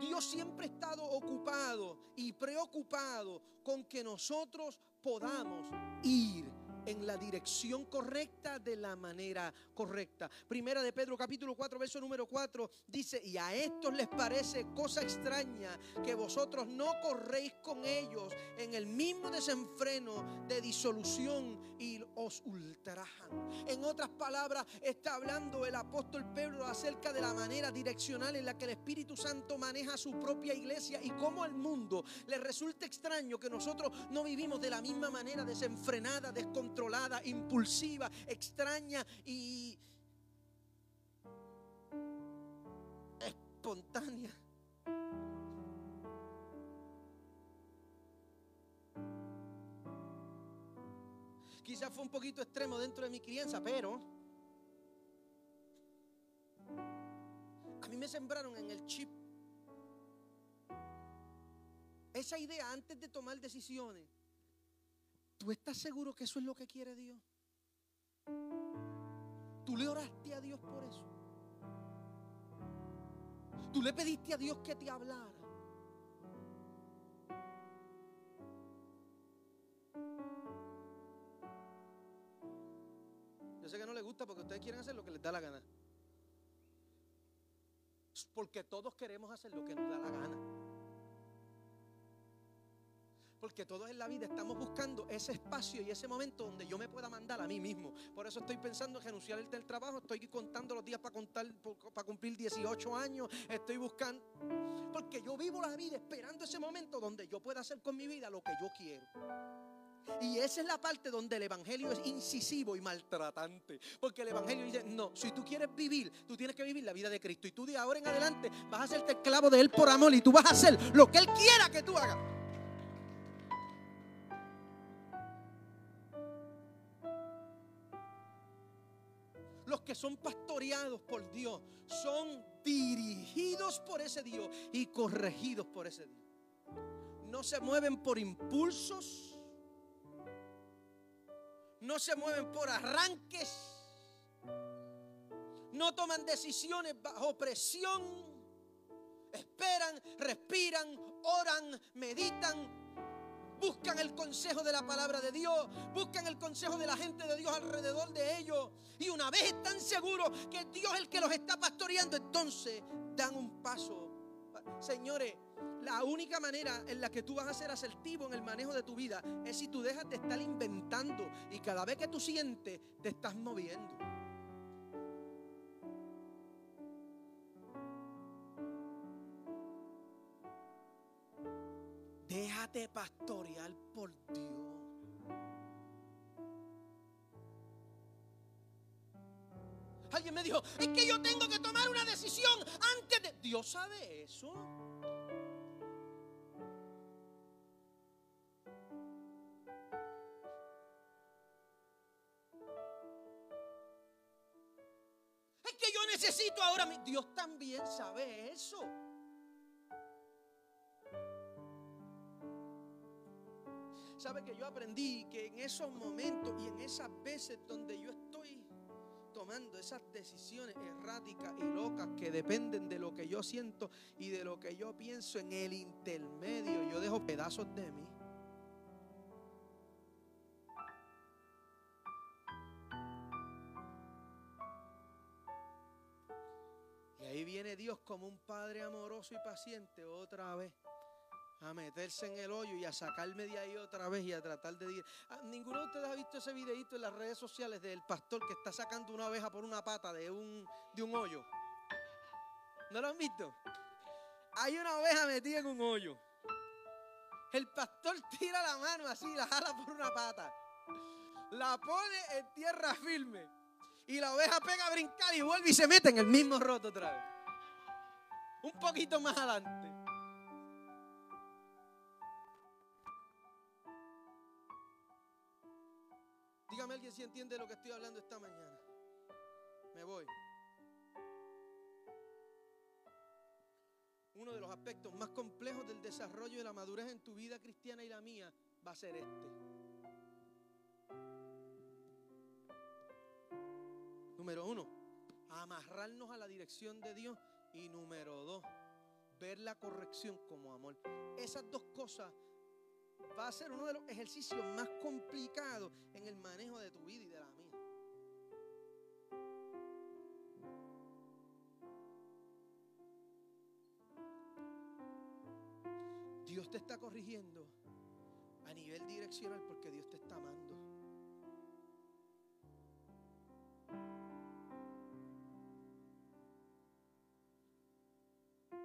Dios siempre ha estado ocupado y preocupado con que nosotros podamos ir en la dirección correcta de la manera correcta. Primera de Pedro capítulo 4 verso número 4 dice, y a estos les parece cosa extraña que vosotros no corréis con ellos en el mismo desenfreno de disolución y os ultrajan. En otras palabras, está hablando el apóstol Pedro acerca de la manera direccional en la que el Espíritu Santo maneja su propia iglesia y cómo al mundo le resulta extraño que nosotros no vivimos de la misma manera desenfrenada, descontrolada controlada, impulsiva, extraña y espontánea. Quizás fue un poquito extremo dentro de mi crianza, pero a mí me sembraron en el chip esa idea antes de tomar decisiones ¿Tú estás seguro que eso es lo que quiere Dios? ¿Tú le oraste a Dios por eso? ¿Tú le pediste a Dios que te hablara? Yo sé que no le gusta porque ustedes quieren hacer lo que les da la gana. Porque todos queremos hacer lo que nos da la gana. Porque todos en la vida estamos buscando ese espacio y ese momento donde yo me pueda mandar a mí mismo. Por eso estoy pensando en renunciar el del trabajo. Estoy contando los días para, contar, para cumplir 18 años. Estoy buscando. Porque yo vivo la vida esperando ese momento donde yo pueda hacer con mi vida lo que yo quiero. Y esa es la parte donde el Evangelio es incisivo y maltratante. Porque el Evangelio dice, no, si tú quieres vivir, tú tienes que vivir la vida de Cristo. Y tú de ahora en adelante vas a hacerte esclavo de Él por amor y tú vas a hacer lo que Él quiera que tú hagas. Son pastoreados por Dios son dirigidos por ese Dios y corregidos por ese Dios. No se mueven por impulsos, no se mueven por arranques, no toman decisiones bajo presión, esperan, respiran, oran, meditan, buscan el consejo de la palabra de Dios, buscan el consejo de la gente de Dios alrededor de ellos. Y una vez están seguros que Dios es el que los está pastoreando, entonces dan un paso. Señores, la única manera en la que tú vas a ser asertivo en el manejo de tu vida es si tú dejas de estar inventando y cada vez que tú sientes te estás moviendo. Déjate pastorear por Dios. Alguien me dijo, es que yo tengo que tomar una decisión antes de... Dios sabe eso. Es que yo necesito ahora... Dios también sabe eso. Sabe que yo aprendí que en esos momentos y en esas veces donde yo estoy tomando esas decisiones erráticas y locas que dependen de lo que yo siento y de lo que yo pienso en el intermedio, yo dejo pedazos de mí. Y ahí viene Dios como un Padre amoroso y paciente otra vez a meterse en el hoyo y a sacarme de ahí otra vez y a tratar de ir. Ah, ninguno de ustedes ha visto ese videito en las redes sociales del pastor que está sacando una oveja por una pata de un, de un hoyo. ¿No lo han visto? Hay una oveja metida en un hoyo. El pastor tira la mano así, la jala por una pata. La pone en tierra firme. Y la oveja pega a brincar y vuelve y se mete en el mismo roto otra vez. Un poquito más adelante. Dígame alguien si entiende lo que estoy hablando esta mañana. Me voy. uno de los aspectos más complejos del desarrollo de la madurez en tu vida cristiana y la mía va a ser este. Número uno, amarrarnos a la dirección de Dios. Y número dos, ver la corrección como amor. Esas dos cosas va a ser uno de los ejercicios más complicados en el manejo de tu vida y de la mía. Dios te está corrigiendo a nivel direccional porque Dios te está amando.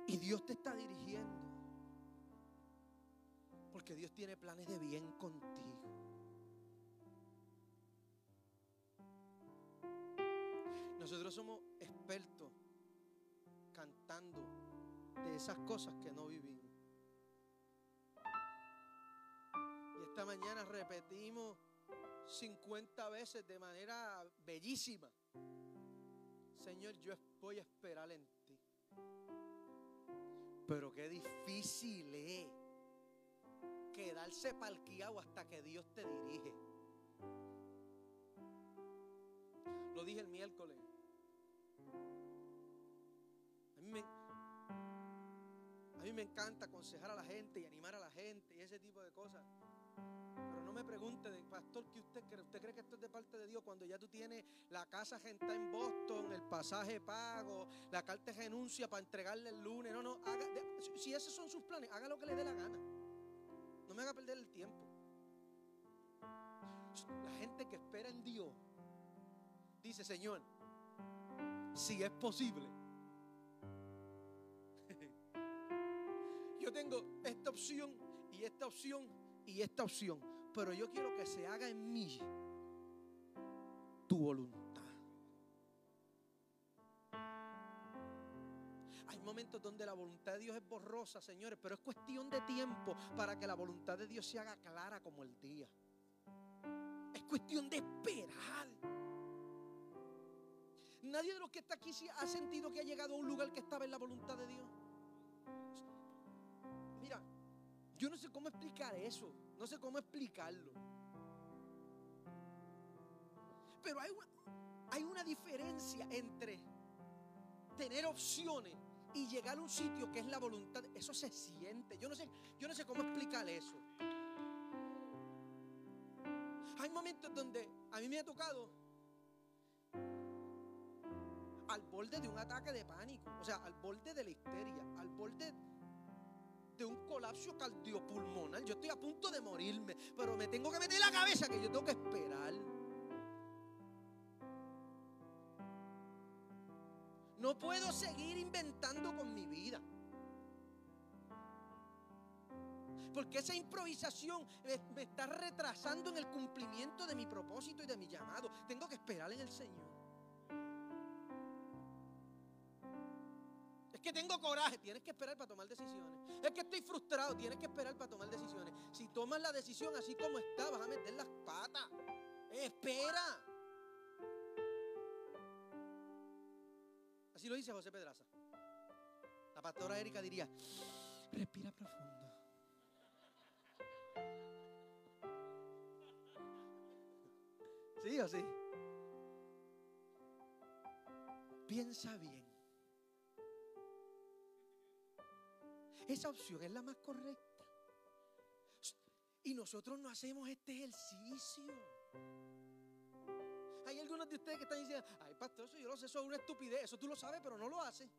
Y Dios te está dirigiendo porque Dios tiene planes de bien contigo. Nosotros somos expertos cantando de esas cosas que no vivimos. Y esta mañana repetimos 50 veces de manera bellísima. Señor, yo voy a esperar en ti. Pero qué difícil es quedarse parqueado hasta que Dios te dirige. Lo dije el miércoles. A mí, me, encanta aconsejar a la gente y animar a la gente y ese tipo de cosas. Pero no me pregunte, pastor, ¿qué usted cree? ¿Usted cree que esto es de parte de Dios cuando ya tú tienes la casa gente en Boston, el pasaje pago, la carta de renuncia para entregarle el lunes? No, no, haga, si esos son sus planes, haga lo que le dé la gana. Me haga perder el tiempo. La gente que espera en Dios dice, Señor, si es posible. Yo tengo esta opción y esta opción y esta opción, pero yo quiero que se haga en mí tu voluntad. Hay momentos donde la voluntad de Dios es borrosa, señores, pero es cuestión de tiempo para que la voluntad de Dios se haga clara como el día. Es cuestión de esperar. Nadie de los que está aquí ha sentido que ha llegado a un lugar que estaba en la voluntad de Dios. Mira, yo no sé cómo explicar eso, no sé cómo explicarlo. Pero hay una, hay una diferencia entre tener opciones y llegar a un sitio que es la voluntad. Eso se siente. Yo no sé, yo no sé cómo explicar eso. Hay momentos donde a mí me ha tocado al borde de un ataque de pánico, o sea, al borde de la histeria, al borde de un colapso cardiopulmonar. Yo estoy a punto de morirme, pero me tengo que meter la cabeza que yo tengo que esperar. No puedo seguir inventando con mi vida. Porque esa improvisación me está retrasando en el cumplimiento de mi propósito y de mi llamado. Tengo que esperar en el Señor. Es que tengo coraje, tienes que esperar para tomar decisiones. Es que estoy frustrado, tienes que esperar para tomar decisiones. Si tomas la decisión así como está, vas a meter las patas. Espera. Así lo dice José Pedraza. La pastora Erika diría, respira profundo. ¿Sí o sí? Piensa bien. Esa opción es la más correcta. Y nosotros no hacemos este ejercicio. Hay algunos de ustedes que están diciendo, ay pastor, eso yo lo sé, eso es una estupidez, eso tú lo sabes, pero no lo haces.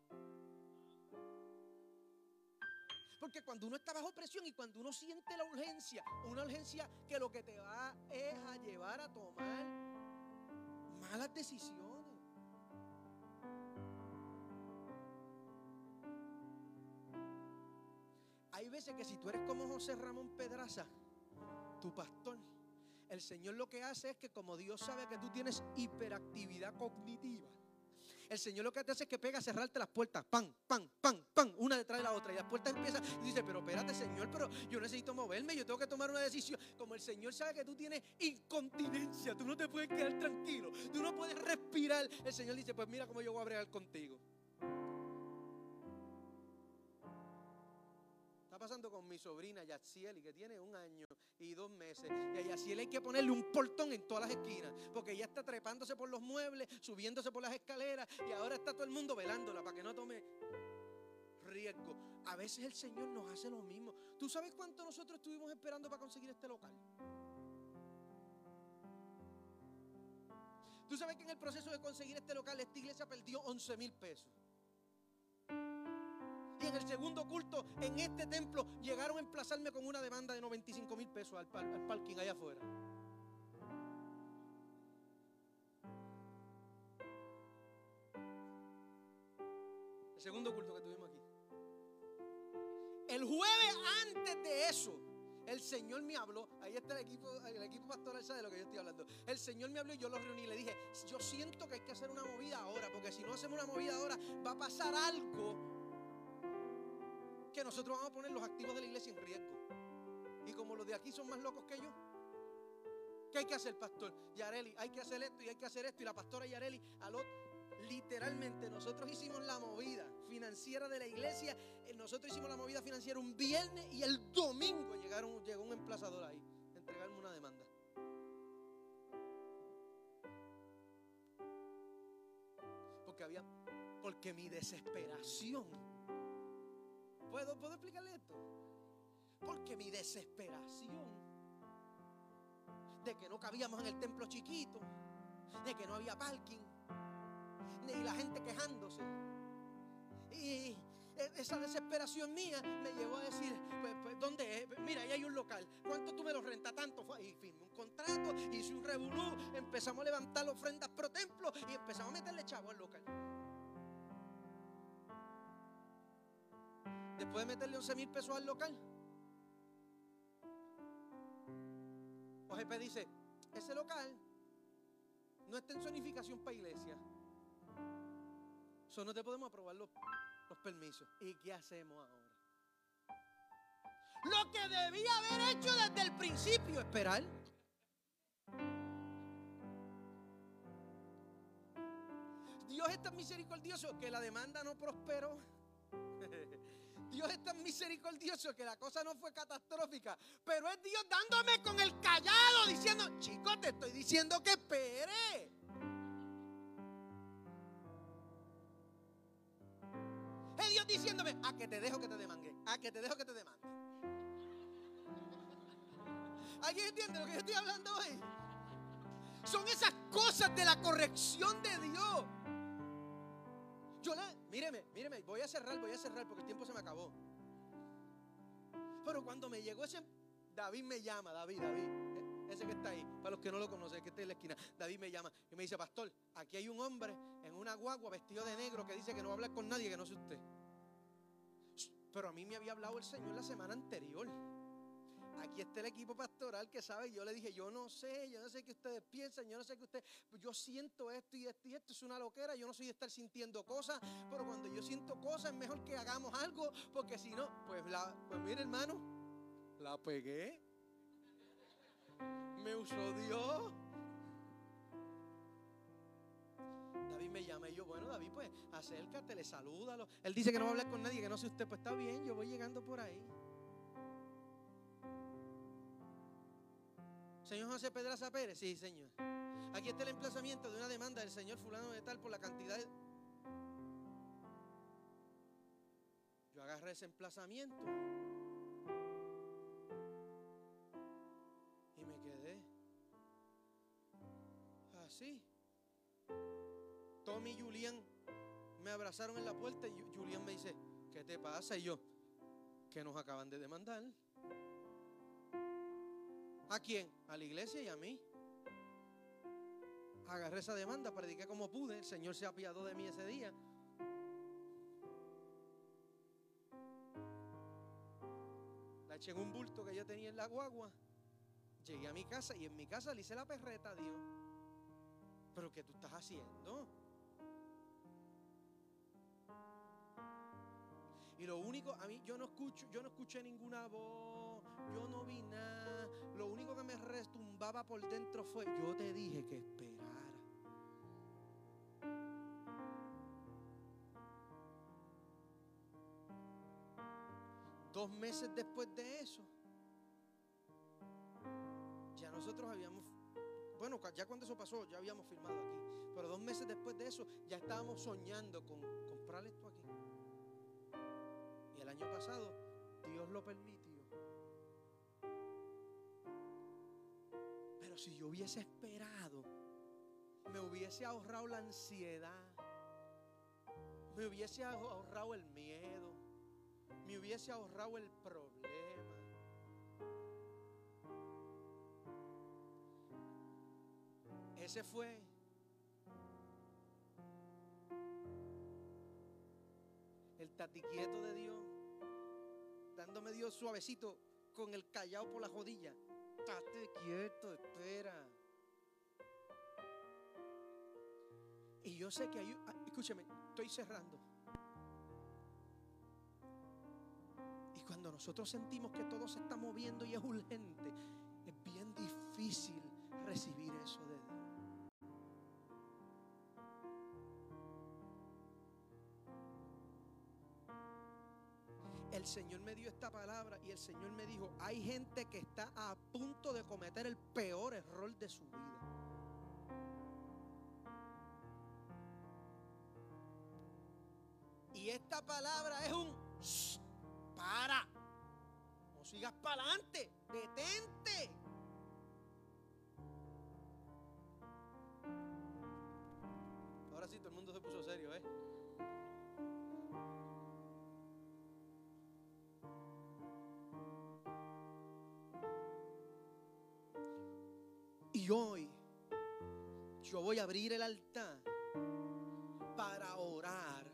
Porque cuando uno está bajo presión y cuando uno siente la urgencia, una urgencia que lo que te va es a llevar a tomar malas decisiones. Hay veces que si tú eres como José Ramón Pedraza, tu pastor, el Señor lo que hace es que como Dios sabe que tú tienes hiperactividad cognitiva, el Señor lo que te hace es que pega a cerrarte las puertas, pan, pan, pan, pan, una detrás de la otra. Y las puertas empiezan y dice, pero espérate, Señor, pero yo necesito moverme, yo tengo que tomar una decisión. Como el Señor sabe que tú tienes incontinencia, tú no te puedes quedar tranquilo, tú no puedes respirar. El Señor dice, pues mira cómo yo voy a bregar contigo. Pasando con mi sobrina Yatsieli, que tiene un año y dos meses. Y a Yatsieli hay que ponerle un portón en todas las esquinas, porque ella está trepándose por los muebles, subiéndose por las escaleras, y ahora está todo el mundo velándola para que no tome riesgo. A veces el Señor nos hace lo mismo. ¿Tú sabes cuánto nosotros estuvimos esperando para conseguir este local? ¿Tú sabes que en el proceso de conseguir este local esta iglesia perdió 11 mil pesos? Y en el segundo culto, en este templo, llegaron a emplazarme con una demanda de 95 mil pesos al, parking allá afuera. El segundo culto que tuvimos aquí. El jueves antes de eso, el Señor me habló. Ahí está el equipo, el equipo pastoral sabe de lo que yo estoy hablando. El Señor me habló y yo lo reuní le dije, yo siento que hay que hacer una movida ahora, porque si no hacemos una movida ahora, va a pasar algo que nosotros vamos a poner los activos de la iglesia en riesgo. Y como los de aquí son más locos que yo, ¿qué hay que hacer, pastor? Yareli, hay que hacer esto y hay que hacer esto. Y la pastora Yareli literalmente nosotros hicimos la movida financiera de la iglesia. Eh, nosotros hicimos la movida financiera un viernes y el domingo llegaron, llegó un emplazador ahí a entregarme una demanda. Porque había, porque mi desesperación. ¿Puedo, ¿Puedo explicarle esto? Porque mi desesperación de que no cabíamos en el templo chiquito, de que no había parking, y la gente quejándose. Y esa desesperación mía me llevó a decir, pues, pues, ¿dónde es? Mira, ahí hay un local. ¿Cuánto tú me lo rentas? Tanto. Y firmé un contrato, hice un revolú, empezamos a levantar ofrendas pro templo y empezamos a meterle chavo al local. Después de meterle 11 mil pesos al local, OGP dice, ese local no está en zonificación para iglesia. Eso no te podemos aprobar los, los permisos. ¿Y qué hacemos ahora? Lo que debía haber hecho desde el principio, esperar. Dios es tan misericordioso que la demanda no prosperó. Dios es tan misericordioso que la cosa no fue catastrófica. Pero es Dios dándome con el callado, diciendo, chicos, te estoy diciendo que espere. Es Dios diciéndome, a que te dejo que te demangue, a que te dejo que te demande. ¿Alguien entiende lo que yo estoy hablando hoy? Son esas cosas de la corrección de Dios. Yo le, míreme, míreme, voy a cerrar, voy a cerrar porque el tiempo se me acabó. Pero cuando me llegó ese, David me llama, David, David, eh, ese que está ahí, para los que no lo conocen, que está en la esquina, David me llama y me dice, pastor, aquí hay un hombre en una guagua vestido de negro que dice que no va a hablar con nadie, que no es usted. Pero a mí me había hablado el Señor la semana anterior. Aquí está el equipo pastoral que sabe, yo le dije, yo no sé, yo no sé qué ustedes piensan, yo no sé qué ustedes, yo siento esto y esto y esto, es una loquera, yo no soy de estar sintiendo cosas, pero cuando yo siento cosas es mejor que hagamos algo, porque si no, pues, la, pues mire hermano, la pegué, me usó Dios. David me llama y yo, bueno, David, pues acércate, le salúdalo. Él dice que no va a hablar con nadie, que no sé usted, pues está bien, yo voy llegando por ahí. Señor José Pedraza Pérez, sí, señor. Aquí está el emplazamiento de una demanda del señor fulano de tal por la cantidad de... Yo agarré ese emplazamiento y me quedé así. Tommy y Julián me abrazaron en la puerta y Julián me dice, ¿qué te pasa? Y yo, que nos acaban de demandar. ¿A quién? A la iglesia y a mí. Agarré esa demanda, prediqué como pude. El Señor se apiadó de mí ese día. La eché en un bulto que yo tenía en la guagua. Llegué a mi casa y en mi casa le hice la perreta a Dios. ¿Pero qué tú estás haciendo? Y lo único, a mí yo no escucho, yo no escuché ninguna voz, yo no vi nada. Lo único que me restumbaba por dentro fue, yo te dije que esperara. Dos meses después de eso, ya nosotros habíamos, bueno, ya cuando eso pasó, ya habíamos firmado aquí, pero dos meses después de eso, ya estábamos soñando con comprar esto aquí. Y el año pasado, Dios lo permitió. Si yo hubiese esperado, me hubiese ahorrado la ansiedad, me hubiese ahorrado el miedo, me hubiese ahorrado el problema. Ese fue el tatiquieto de Dios, dándome Dios suavecito con el callado por la jodilla. Estate quieto, espera. Y yo sé que hay, ah, escúcheme, estoy cerrando. Y cuando nosotros sentimos que todo se está moviendo y es urgente, es bien difícil recibir eso de el Señor me dio esta palabra y el Señor me dijo, hay gente que está a punto de cometer el peor error de su vida. Y esta palabra es un para. No sigas para adelante. Detente. Ahora sí, todo el mundo se puso serio, ¿eh? Y hoy yo voy a abrir el altar para orar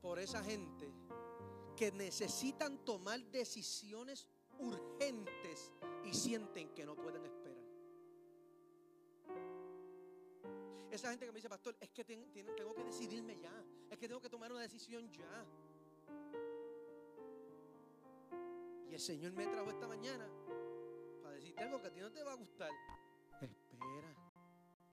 por esa gente que necesitan tomar decisiones urgentes y sienten que no pueden esperar. Esa gente que me dice, pastor, es que tengo que decidirme ya, es que tengo que tomar una decisión ya. Y el Señor me trajo esta mañana para decirte algo que a ti no te va a gustar. Espera.